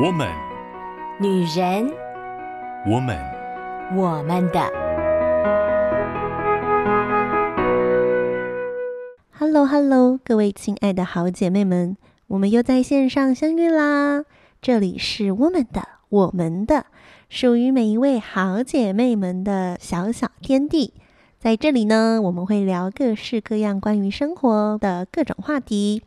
我们，女人，我们，我们的。Hello，Hello，各位亲爱的好姐妹们，我们又在线上相遇啦！这里是我们的，我们的，属于每一位好姐妹们的小小天地。在这里呢，我们会聊各式各样关于生活的各种话题，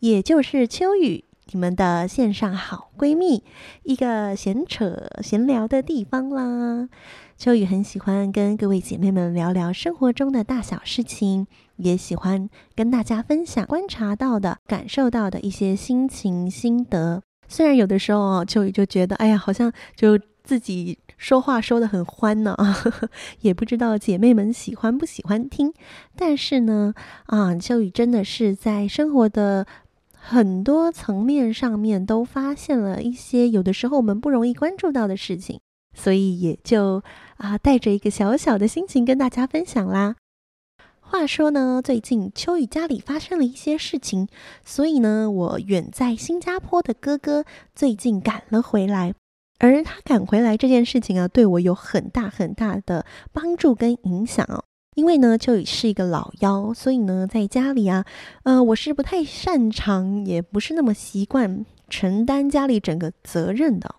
也就是秋雨。你们的线上好闺蜜，一个闲扯闲聊的地方啦。秋雨很喜欢跟各位姐妹们聊聊生活中的大小事情，也喜欢跟大家分享观察到的、感受到的一些心情心得。虽然有的时候哦，秋雨就觉得，哎呀，好像就自己说话说得很欢呢啊，也不知道姐妹们喜欢不喜欢听。但是呢，啊，秋雨真的是在生活的。很多层面上面都发现了一些有的时候我们不容易关注到的事情，所以也就啊带着一个小小的心情跟大家分享啦。话说呢，最近秋雨家里发生了一些事情，所以呢，我远在新加坡的哥哥最近赶了回来，而他赶回来这件事情啊，对我有很大很大的帮助跟影响哦。因为呢，秋雨是一个老妖，所以呢，在家里啊，呃，我是不太擅长，也不是那么习惯承担家里整个责任的。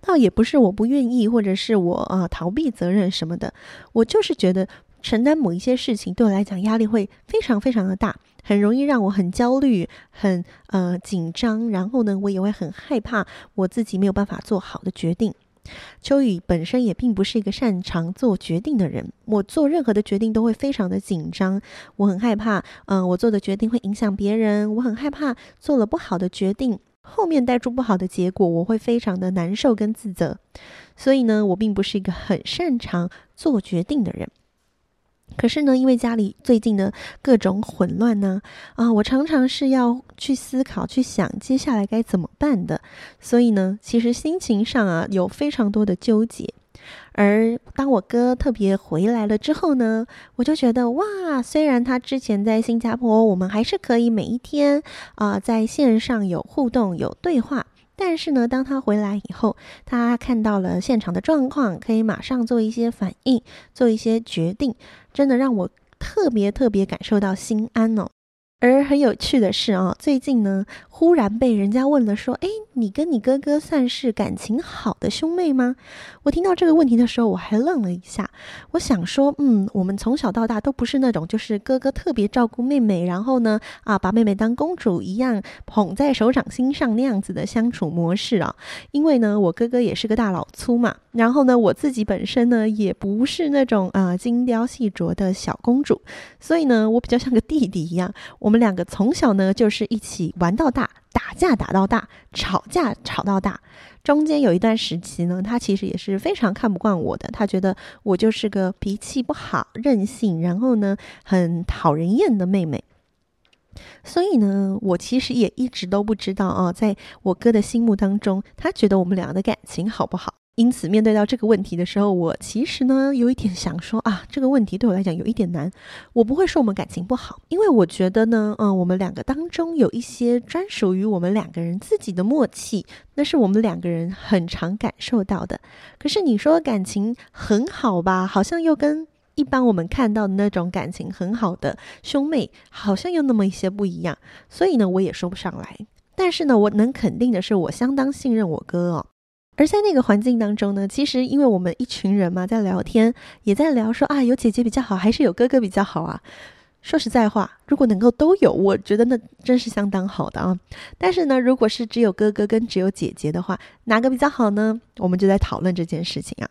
倒也不是我不愿意，或者是我啊、呃、逃避责任什么的，我就是觉得承担某一些事情对我来讲压力会非常非常的大，很容易让我很焦虑、很呃紧张，然后呢，我也会很害怕我自己没有办法做好的决定。秋雨本身也并不是一个擅长做决定的人，我做任何的决定都会非常的紧张，我很害怕，嗯、我做的决定会影响别人，我很害怕做了不好的决定，后面带出不好的结果，我会非常的难受跟自责，所以呢，我并不是一个很擅长做决定的人。可是呢，因为家里最近的各种混乱呢，啊，我常常是要去思考、去想接下来该怎么办的，所以呢，其实心情上啊有非常多的纠结。而当我哥特别回来了之后呢，我就觉得哇，虽然他之前在新加坡，我们还是可以每一天啊在线上有互动、有对话。但是呢，当他回来以后，他看到了现场的状况，可以马上做一些反应，做一些决定，真的让我特别特别感受到心安哦。而很有趣的是啊，最近呢，忽然被人家问了说：“哎，你跟你哥哥算是感情好的兄妹吗？”我听到这个问题的时候，我还愣了一下。我想说，嗯，我们从小到大都不是那种就是哥哥特别照顾妹妹，然后呢，啊，把妹妹当公主一样捧在手掌心上那样子的相处模式啊。因为呢，我哥哥也是个大老粗嘛，然后呢，我自己本身呢也不是那种啊精雕细琢的小公主，所以呢，我比较像个弟弟一样。我们两个从小呢就是一起玩到大，打架打到大，吵架吵到大。中间有一段时期呢，他其实也是非常看不惯我的，他觉得我就是个脾气不好、任性，然后呢很讨人厌的妹妹。所以呢，我其实也一直都不知道啊，在我哥的心目当中，他觉得我们俩的感情好不好。因此，面对到这个问题的时候，我其实呢有一点想说啊，这个问题对我来讲有一点难。我不会说我们感情不好，因为我觉得呢，嗯，我们两个当中有一些专属于我们两个人自己的默契，那是我们两个人很常感受到的。可是你说感情很好吧，好像又跟一般我们看到的那种感情很好的兄妹，好像又那么一些不一样。所以呢，我也说不上来。但是呢，我能肯定的是，我相当信任我哥哦。而在那个环境当中呢，其实因为我们一群人嘛，在聊天，也在聊说啊，有姐姐比较好，还是有哥哥比较好啊？说实在话，如果能够都有，我觉得那真是相当好的啊。但是呢，如果是只有哥哥跟只有姐姐的话，哪个比较好呢？我们就在讨论这件事情啊。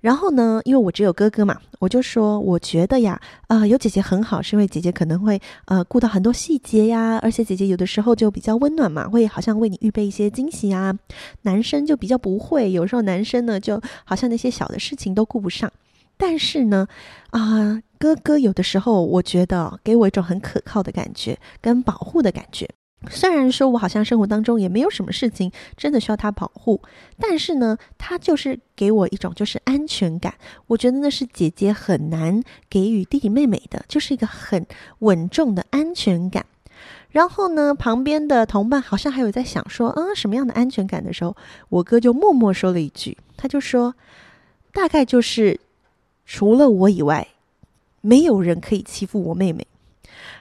然后呢，因为我只有哥哥嘛，我就说，我觉得呀，啊、呃，有姐姐很好，是因为姐姐可能会呃顾到很多细节呀，而且姐姐有的时候就比较温暖嘛，会好像为你预备一些惊喜啊。男生就比较不会，有时候男生呢就好像那些小的事情都顾不上。但是呢，啊、哥哥有的时候我觉得给我一种很可靠的感觉，跟保护的感觉。虽然说我好像生活当中也没有什么事情真的需要他保护，但是呢，他就是给我一种就是安全感。我觉得那是姐姐很难给予弟弟妹妹的，就是一个很稳重的安全感。然后呢，旁边的同伴好像还有在想说，嗯，什么样的安全感的时候，我哥就默默说了一句，他就说，大概就是除了我以外，没有人可以欺负我妹妹。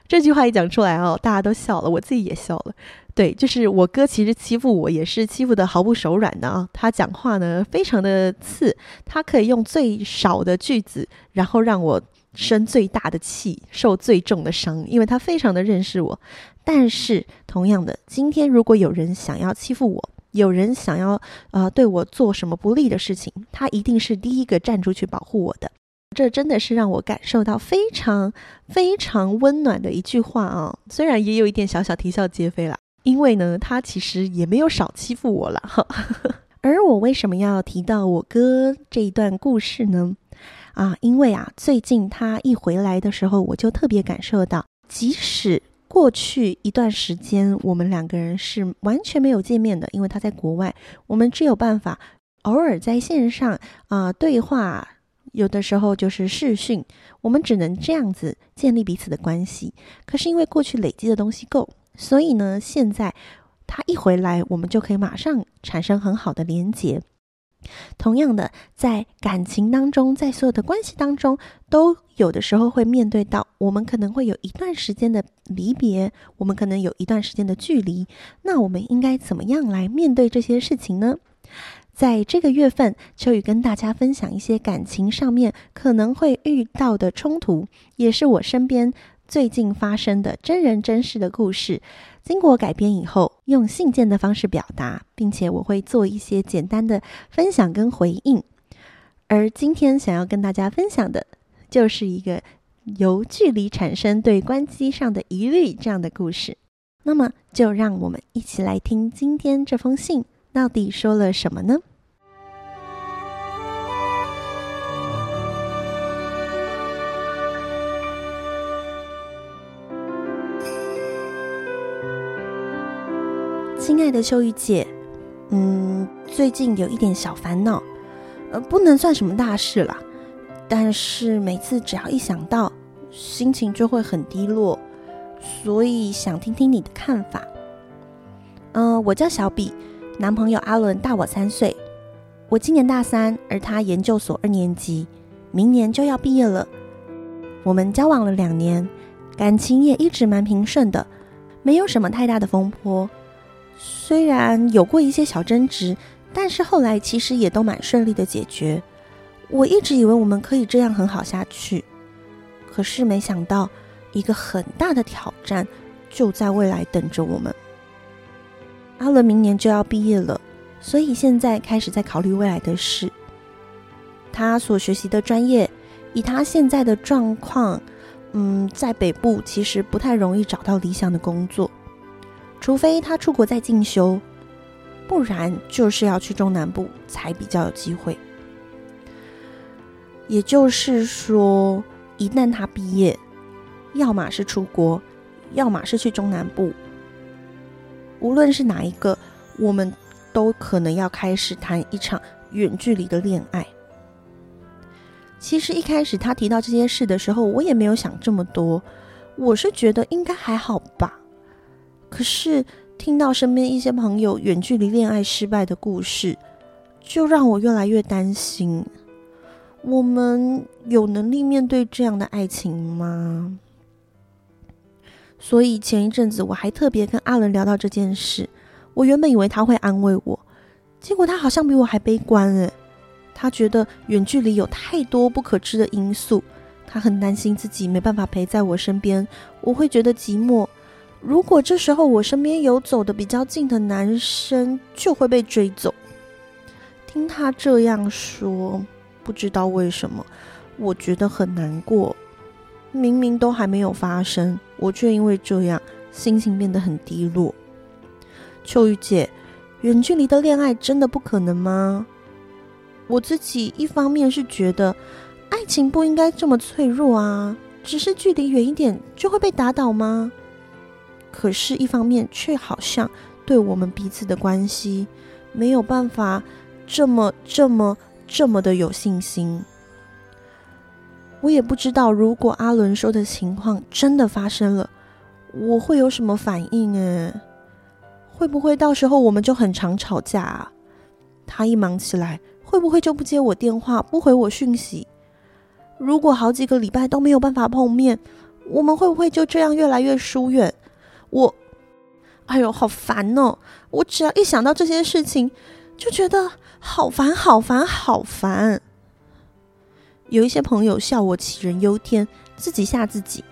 这句话一讲出来哦，大家都笑了，我自己也笑了。对，就是我哥其实欺负我也是欺负得毫不手软的啊。他讲话呢非常的刺，他可以用最少的句子，然后让我生最大的气，受最重的伤，因为他非常的认识我。但是同样的，今天如果有人想要欺负我，有人想要呃对我做什么不利的事情，他一定是第一个站出去保护我的。这真的是让我感受到非常非常温暖的一句话啊！虽然也有一点小小啼笑皆非啦，因为呢，他其实也没有少欺负我啦。哈。而我为什么要提到我哥这一段故事呢？啊，因为啊，最近他一回来的时候，我就特别感受到，即使过去一段时间我们两个人是完全没有见面的，因为他在国外，我们只有办法偶尔在线上啊对话。有的时候就是视讯，我们只能这样子建立彼此的关系。可是因为过去累积的东西够，所以呢，现在他一回来，我们就可以马上产生很好的连结。同样的，在感情当中，在所有的关系当中，都有的时候会面对到，我们可能会有一段时间的离别，我们可能有一段时间的距离。那我们应该怎么样来面对这些事情呢？在这个月份，秋雨跟大家分享一些感情上面可能会遇到的冲突，也是我身边最近发生的真人真事的故事。经过改编以后，用信件的方式表达，并且我会做一些简单的分享跟回应。而今天想要跟大家分享的，就是一个由距离产生对关机上的疑虑这样的故事。那么，就让我们一起来听今天这封信。到底说了什么呢？亲爱的秋雨姐，嗯，最近有一点小烦恼，呃，不能算什么大事啦，但是每次只要一想到，心情就会很低落，所以想听听你的看法。嗯、我叫小比。男朋友阿伦大我三岁，我今年大三，而他研究所二年级，明年就要毕业了。我们交往了两年，感情也一直蛮平顺的，没有什么太大的风波。虽然有过一些小争执，但是后来其实也都蛮顺利的解决。我一直以为我们可以这样很好下去，可是没想到一个很大的挑战就在未来等着我们。阿伦明年就要毕业了，所以现在开始在考虑未来的事。他所学习的专业，以他现在的状况，嗯，在北部其实不太容易找到理想的工作，除非他出国再进修，不然就是要去中南部才比较有机会。也就是说，一旦他毕业，要么是出国，要么是去中南部。无论是哪一个，我们都可能要开始谈一场远距离的恋爱。其实一开始他提到这些事的时候，我也没有想这么多，我是觉得应该还好吧。可是听到身边一些朋友远距离恋爱失败的故事，就让我越来越担心。我们有能力面对这样的爱情吗？所以前一阵子我还特别跟阿伦聊到这件事，我原本以为他会安慰我，结果他好像比我还悲观诶。他觉得远距离有太多不可知的因素，他很担心自己没办法陪在我身边，我会觉得寂寞。如果这时候我身边有走的比较近的男生，就会被追走。听他这样说，不知道为什么，我觉得很难过。明明都还没有发生，我却因为这样心情变得很低落。秋雨姐，远距离的恋爱真的不可能吗？我自己一方面是觉得爱情不应该这么脆弱啊，只是距离远一点就会被打倒吗？可是，一方面却好像对我们彼此的关系没有办法这么、这么、这么的有信心。我也不知道，如果阿伦说的情况真的发生了，我会有什么反应？诶，会不会到时候我们就很常吵架啊？他一忙起来，会不会就不接我电话，不回我讯息？如果好几个礼拜都没有办法碰面，我们会不会就这样越来越疏远？我，哎呦，好烦哦！我只要一想到这些事情，就觉得好烦，好烦，好烦。有一些朋友笑我杞人忧天，自己吓自己。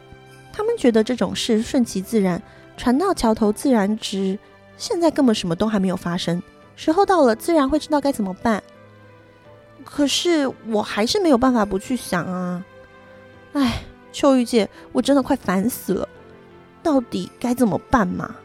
他们觉得这种事顺其自然，船到桥头自然直。现在根本什么都还没有发生，时候到了，自然会知道该怎么办。可是我还是没有办法不去想啊！哎，秋雨姐，我真的快烦死了，到底该怎么办嘛？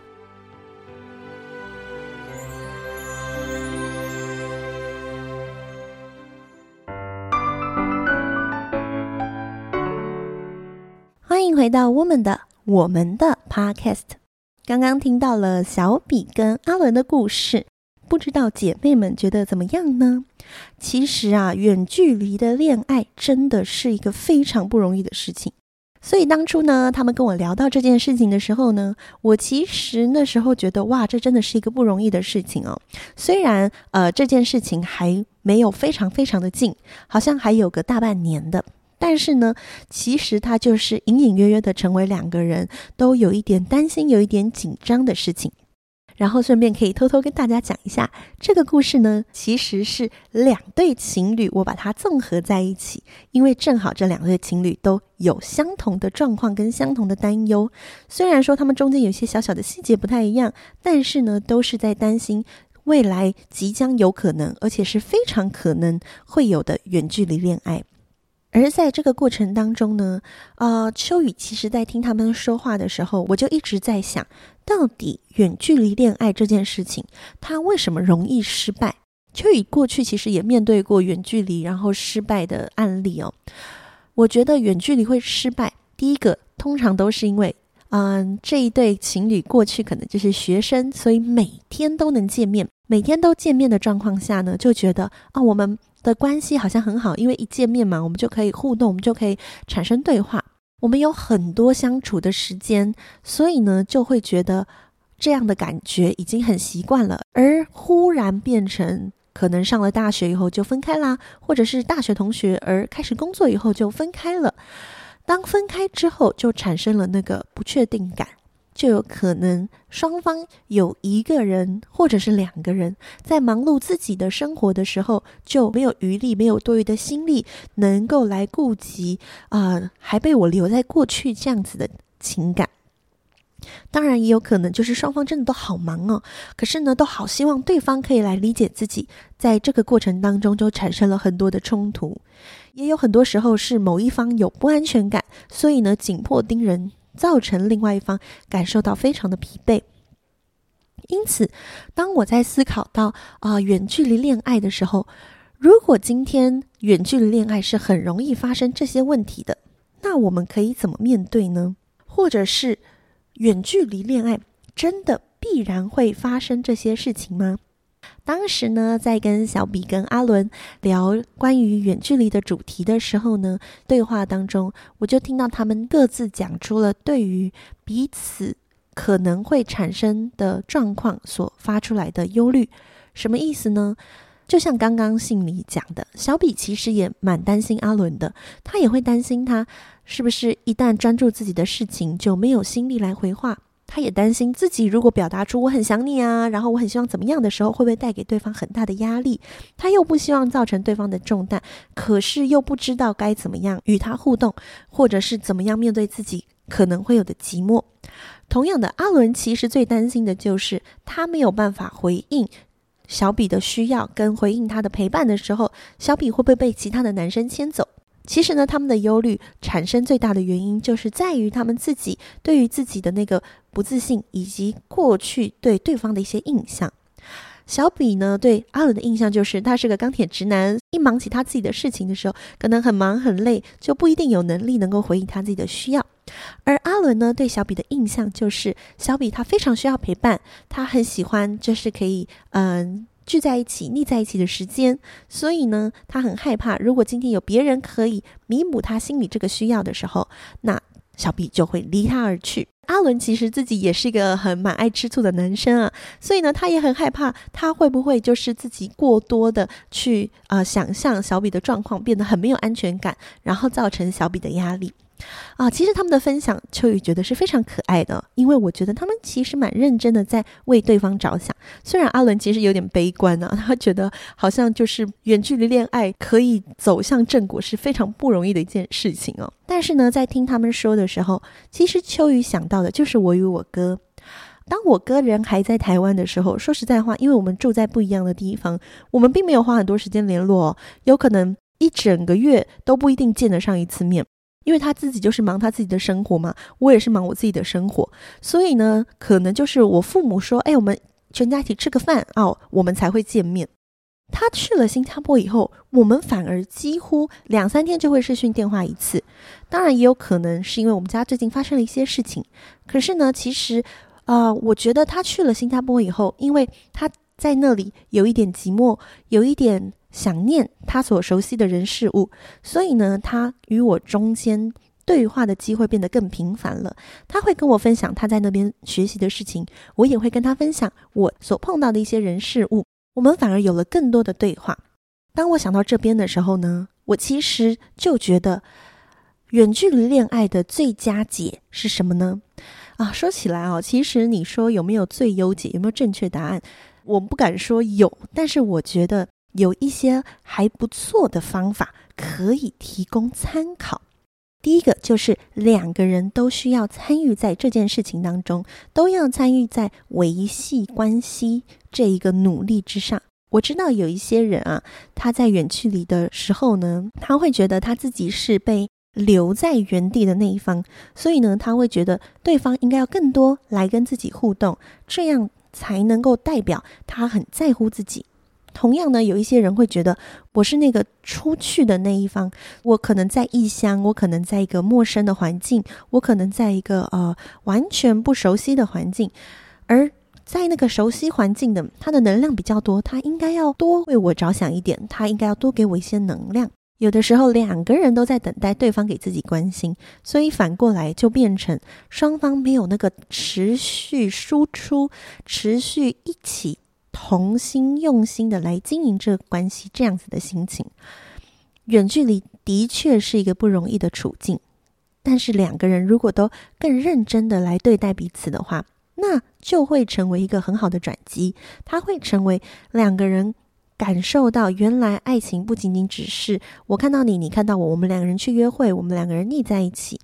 欢迎回到我们的我们的 Podcast。刚刚听到了小比跟阿伦的故事。不知道姐妹们觉得怎么样呢？其实啊，远距离的恋爱真的是一个非常不容易的事情。所以当初呢，他们跟我聊到这件事情的时候呢，我其实那时候觉得哇，这真的是一个不容易的事情哦。虽然呃这件事情还没有非常非常的近，好像还有个大半年的，但是呢，其实它就是隐隐约约的成为两个人都有一点担心、有一点紧张的事情。然后顺便可以偷偷跟大家讲一下，这个故事呢，其实是两对情侣，我把它综合在一起，因为正好这两对情侣都有相同的状况跟相同的担忧。虽然说他们中间有些小小的细节不太一样，但是呢，都是在担心未来即将有可能，而且是非常可能会有的远距离恋爱。而在这个过程当中呢，呃，秋雨其实在听他们说话的时候，我就一直在想，到底远距离恋爱这件事情，它为什么容易失败？秋雨过去其实也面对过远距离然后失败的案例哦。我觉得远距离会失败，第一个通常都是因为，嗯、这一对情侣过去可能就是学生，所以每天都能见面，每天都见面的状况下呢，就觉得啊、我们。的关系好像很好，因为一见面嘛，我们就可以互动，我们就可以产生对话，我们有很多相处的时间，所以呢，就会觉得这样的感觉已经很习惯了。而忽然变成可能上了大学以后就分开啦，或者是大学同学而开始工作以后就分开了，当分开之后就产生了那个不确定感。就有可能双方有一个人或者是两个人在忙碌自己的生活的时候，就没有余力，没有多余的心力能够来顾及啊、还被我留在过去这样子的情感。当然，也有可能就是双方真的都好忙哦，可是呢，都好希望对方可以来理解自己，在这个过程当中就产生了很多的冲突，也有很多时候是某一方有不安全感，所以呢，紧迫盯人。造成另外一方感受到非常的疲惫，因此，当我在思考到啊、远距离恋爱的时候，如果今天远距离恋爱是很容易发生这些问题的，那我们可以怎么面对呢？或者是远距离恋爱真的必然会发生这些事情吗？当时呢，在跟小比跟阿伦聊关于远距离的主题的时候呢，对话当中，我就听到他们各自讲出了对于彼此可能会产生的状况所发出来的忧虑。什么意思呢？就像刚刚信里讲的，小比其实也蛮担心阿伦的，他也会担心他是不是一旦专注自己的事情，就没有心力来回话。他也担心自己如果表达出我很想你啊，然后我很希望怎么样的时候，会不会带给对方很大的压力？他又不希望造成对方的重担，可是又不知道该怎么样与他互动，或者是怎么样面对自己可能会有的寂寞。同样的，阿伦其实最担心的就是他没有办法回应小比的需要，跟回应他的陪伴的时候，小比会不会被其他的男生牵走？其实呢，他们的忧虑产生最大的原因，就是在于他们自己对于自己的那个不自信，以及过去对对方的一些印象。小比呢，对阿伦的印象就是他是个钢铁直男，一忙起他自己的事情的时候，可能很忙很累，就不一定有能力能够回应他自己的需要。而阿伦呢，对小比的印象就是小比他非常需要陪伴，他很喜欢就是可以嗯。聚在一起、腻在一起的时间，所以呢，他很害怕，如果今天有别人可以弥补他心里这个需要的时候，那小比就会离他而去。阿伦其实自己也是一个很蛮爱吃醋的男生啊，所以呢，他也很害怕他会不会就是自己过多的去呃想象小比的状况，变得很没有安全感，然后造成小比的压力。啊，其实他们的分享，秋雨觉得是非常可爱的，因为我觉得他们其实蛮认真的在为对方着想。虽然阿伦其实有点悲观啊，他觉得好像就是远距离恋爱可以走向正果是非常不容易的一件事情哦。但是呢，在听他们说的时候，其实秋雨想到的就是我与我哥。当我哥人还在台湾的时候，说实在话，因为我们住在不一样的地方，我们并没有花很多时间联络哦，有可能一整个月都不一定见得上一次面。因为他自己就是忙他自己的生活嘛，我也是忙我自己的生活，所以呢，可能就是我父母说：“哎，我们全家一起吃个饭哦，我们才会见面。”他去了新加坡以后，我们反而几乎两三天就会视讯电话一次。当然，也有可能是因为我们家最近发生了一些事情。可是呢，其实啊、我觉得他去了新加坡以后，因为他在那里有一点寂寞，有一点。想念他所熟悉的人事物，所以呢，他与我中间对话的机会变得更频繁了。他会跟我分享他在那边学习的事情，我也会跟他分享我所碰到的一些人事物。我们反而有了更多的对话。当我想到这边的时候呢，我其实就觉得，远距离恋爱的最佳解是什么呢？啊，说起来哦，其实你说有没有最优解，有没有正确答案？我不敢说有，但是我觉得。有一些还不错的方法可以提供参考。第一个就是两个人都需要参与在这件事情当中，都要参与在维系关系这一个努力之上。我知道有一些人啊，他在远距离的时候呢，他会觉得他自己是被留在原地的那一方，所以呢，他会觉得对方应该要更多来跟自己互动，这样才能够代表他很在乎自己。同样呢，有一些人会觉得我是那个出去的那一方，我可能在异乡，我可能在一个陌生的环境，我可能在一个呃完全不熟悉的环境，而在那个熟悉环境的，他的能量比较多，他应该要多为我着想一点，他应该要多给我一些能量。有的时候两个人都在等待对方给自己关心，所以反过来就变成双方没有那个持续输出、持续一起。同心用心的来经营这个关系，这样子的心情，远距离的确是一个不容易的处境。但是两个人如果都更认真的来对待彼此的话，那就会成为一个很好的转机。它会成为两个人感受到，原来爱情不仅仅只是我看到你，你看到我，我们两个人去约会，我们两个人腻在一起，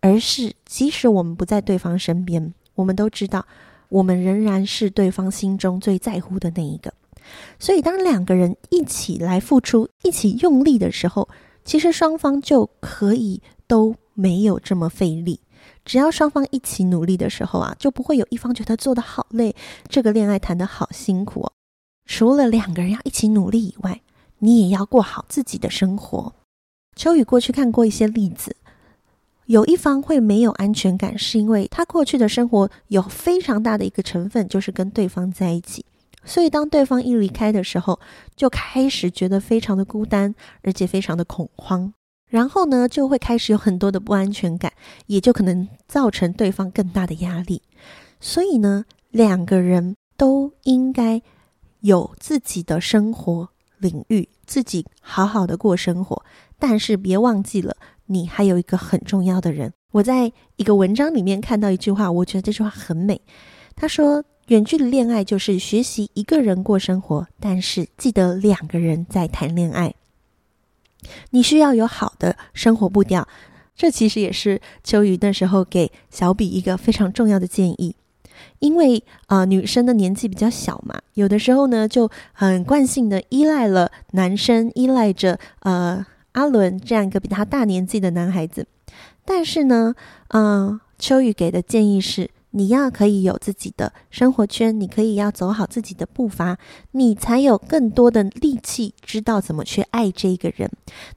而是即使我们不在对方身边，我们都知道。我们仍然是对方心中最在乎的那一个，所以当两个人一起来付出、一起用力的时候，其实双方就可以都没有这么费力。只要双方一起努力的时候啊，就不会有一方觉得做得好累，这个恋爱谈得好辛苦哦。除了两个人要一起努力以外，你也要过好自己的生活。秋雨过去看过一些例子。有一方会没有安全感，是因为他过去的生活有非常大的一个成分就是跟对方在一起，所以当对方一离开的时候，就开始觉得非常的孤单，而且非常的恐慌，然后呢，就会开始有很多的不安全感，也就可能造成对方更大的压力。所以呢，两个人都应该有自己的生活领域，自己好好的过生活，但是别忘记了。你还有一个很重要的人。我在一个文章里面看到一句话，我觉得这句话很美。他说：“远距离恋爱就是学习一个人过生活，但是记得两个人在谈恋爱。你需要有好的生活步调。”这其实也是秋雨那时候给小比一个非常重要的建议，因为啊、女生的年纪比较小嘛，有的时候呢就很惯性的依赖了男生，依赖着呃。阿伦这样一个比他大年纪的男孩子，但是呢，嗯、秋雨给的建议是：你要可以有自己的生活圈，你可以要走好自己的步伐，你才有更多的力气知道怎么去爱这个人，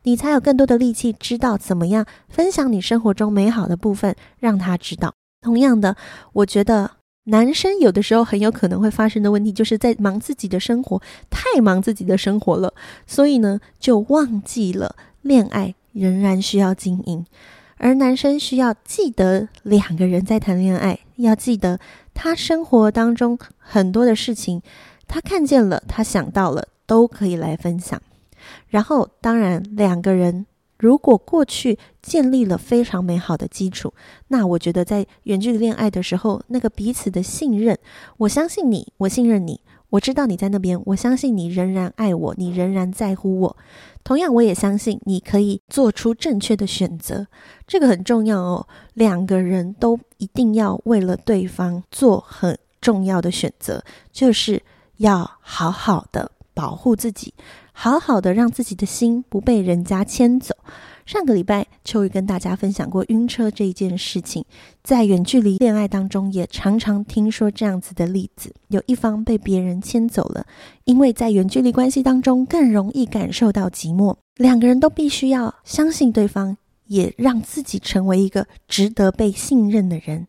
你才有更多的力气知道怎么样分享你生活中美好的部分，让他知道。同样的，我觉得。男生有的时候很有可能会发生的问题，就是在忙自己的生活，太忙自己的生活了，所以呢，就忘记了恋爱仍然需要经营。而男生需要记得两个人在谈恋爱，要记得他生活当中很多的事情，他看见了，他想到了，都可以来分享。然后，当然两个人。如果过去建立了非常美好的基础，那我觉得在远距离恋爱的时候，那个彼此的信任，我相信你，我信任你，我知道你在那边，我相信你仍然爱我，你仍然在乎我。同样，我也相信你可以做出正确的选择，这个很重要哦。两个人都一定要为了对方做很重要的选择，就是要好好的保护自己。好好的让自己的心不被人家牵走。上个礼拜，秋雨跟大家分享过晕车这一件事情，在远距离恋爱当中，也常常听说这样子的例子：有一方被别人牵走了，因为在远距离关系当中更容易感受到寂寞。两个人都必须要相信对方，也让自己成为一个值得被信任的人。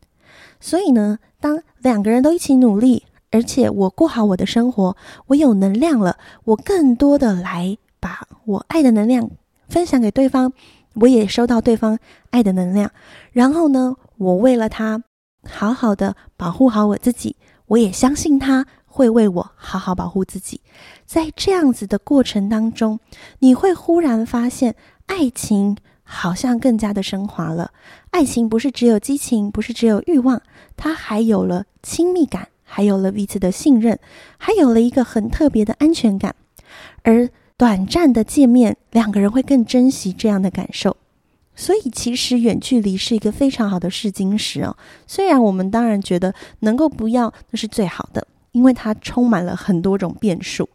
所以呢，当两个人都一起努力。而且我过好我的生活，我有能量了，我更多的来把我爱的能量分享给对方，我也收到对方爱的能量。然后呢，我为了他好好的保护好我自己，我也相信他会为我好好保护自己。在这样子的过程当中，你会忽然发现，爱情好像更加的升华了。爱情不是只有激情，不是只有欲望，它还有了亲密感。还有了彼此的信任，还有了一个很特别的安全感，而短暂的见面，两个人会更珍惜这样的感受。所以，其实远距离是一个非常好的试金石哦。虽然我们当然觉得能够不要那是最好的，因为它充满了很多种变数，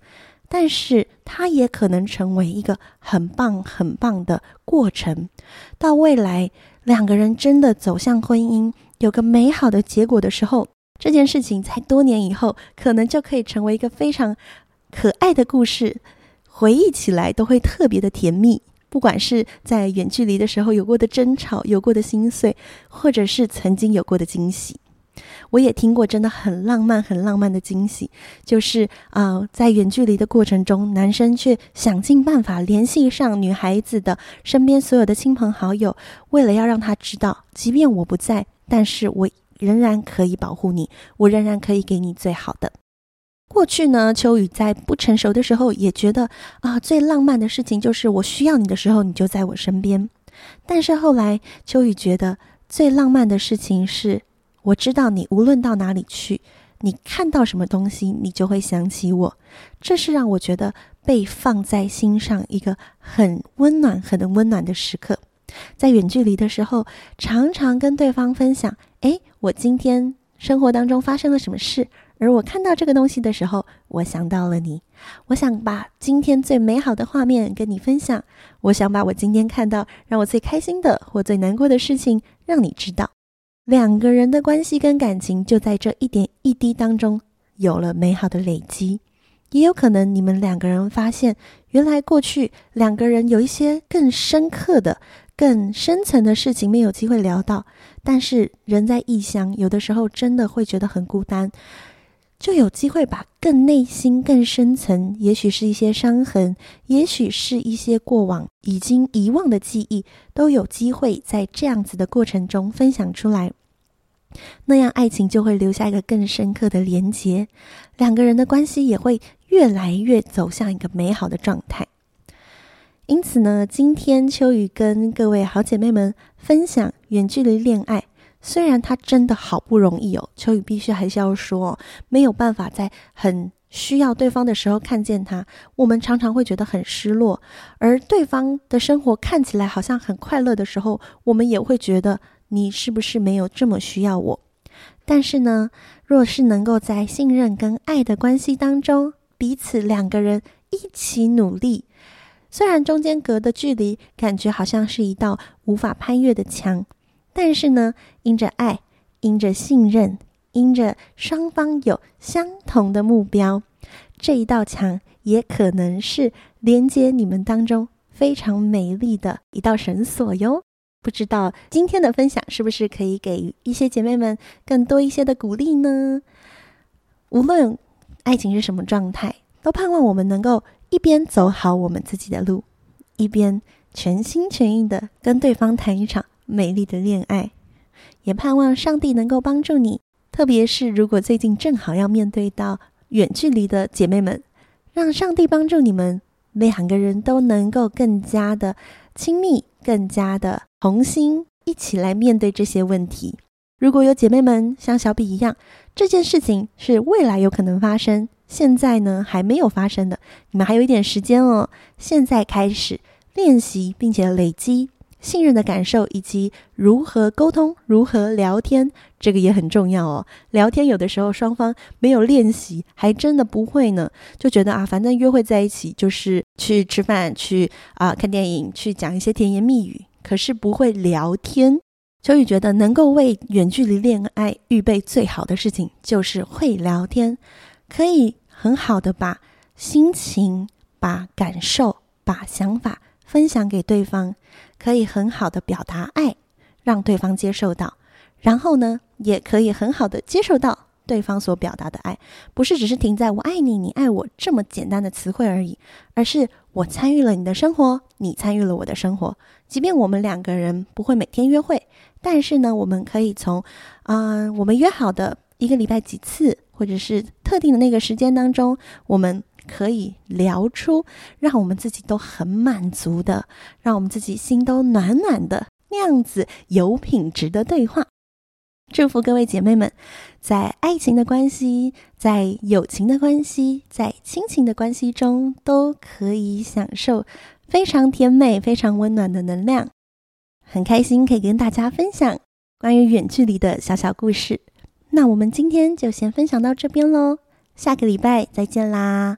但是它也可能成为一个很棒很棒的过程。到未来，两个人真的走向婚姻，有个美好的结果的时候。这件事情在多年以后，可能就可以成为一个非常可爱的故事，回忆起来都会特别的甜蜜。不管是在远距离的时候有过的争吵、有过的心碎，或者是曾经有过的惊喜，我也听过真的很浪漫、很浪漫的惊喜，就是啊、在远距离的过程中，男生却想尽办法联系上女孩子的身边所有的亲朋好友，为了要让他知道，即便我不在，但是我。仍然可以保护你，我仍然可以给你最好的。过去呢，秋雨在不成熟的时候也觉得啊，最浪漫的事情就是我需要你的时候，你就在我身边。但是后来，秋雨觉得最浪漫的事情是，我知道你无论到哪里去，你看到什么东西，你就会想起我。这是让我觉得被放在心上一个很温暖、很温暖的时刻。在远距离的时候，常常跟对方分享。诶，我今天生活当中发生了什么事？而我看到这个东西的时候，我想到了你。我想把今天最美好的画面跟你分享。我想把我今天看到让我最开心的或最难过的事情让你知道。两个人的关系跟感情就在这一点一滴当中有了美好的累积。也有可能你们两个人发现，原来过去两个人有一些更深刻的。更深层的事情没有机会聊到，但是人在异乡，有的时候真的会觉得很孤单，就有机会把更内心、更深层，也许是一些伤痕，也许是一些过往已经遗忘的记忆，都有机会在这样子的过程中分享出来，那样爱情就会留下一个更深刻的连结，两个人的关系也会越来越走向一个美好的状态。因此呢，今天秋雨跟各位好姐妹们分享远距离恋爱，虽然他真的好不容易哦，秋雨必须还是要说，没有办法在很需要对方的时候看见他，我们常常会觉得很失落；而对方的生活看起来好像很快乐的时候，我们也会觉得你是不是没有这么需要我？但是呢，若是能够在信任跟爱的关系当中，彼此两个人一起努力。虽然中间隔的距离感觉好像是一道无法攀越的墙，但是呢，因着爱，因着信任，因着双方有相同的目标，这一道墙也可能是连接你们当中非常美丽的一道绳索哟。不知道今天的分享是不是可以给一些姐妹们更多一些的鼓励呢？无论爱情是什么状态，都盼望我们能够。一边走好我们自己的路，一边全心全意的跟对方谈一场美丽的恋爱，也盼望上帝能够帮助你。特别是如果最近正好要面对到远距离的姐妹们，让上帝帮助你们，两个人都能够更加的亲密，更加的同心，一起来面对这些问题。如果有姐妹们像小比一样，这件事情是未来有可能发生，现在呢还没有发生的，你们还有一点时间哦，现在开始练习，并且累积。信任的感受，以及如何沟通、如何聊天，这个也很重要哦。聊天有的时候双方没有练习，还真的不会呢。就觉得啊，反正约会在一起就是去吃饭、去啊看电影、去讲一些甜言蜜语，可是不会聊天。秋雨觉得能够为远距离恋爱预备最好的事情，就是会聊天，可以很好的把心情、把感受、把想法分享给对方。可以很好的表达爱，让对方接受到，然后呢，也可以很好的接受到对方所表达的爱，不是只是停在我爱你，你爱我这么简单的词汇而已，而是我参与了你的生活，你参与了我的生活。即便我们两个人不会每天约会，但是呢，我们可以从，嗯、我们约好的一个礼拜几次，或者是特定的那个时间当中，我们。可以聊出让我们自己都很满足的，让我们自己心都暖暖的那样子有品质的对话。祝福各位姐妹们，在爱情的关系、在友情的关系、在亲情的关系中，都可以享受非常甜美、非常温暖的能量。很开心可以跟大家分享关于远距离的小小故事。那我们今天就先分享到这边喽，下个礼拜再见啦！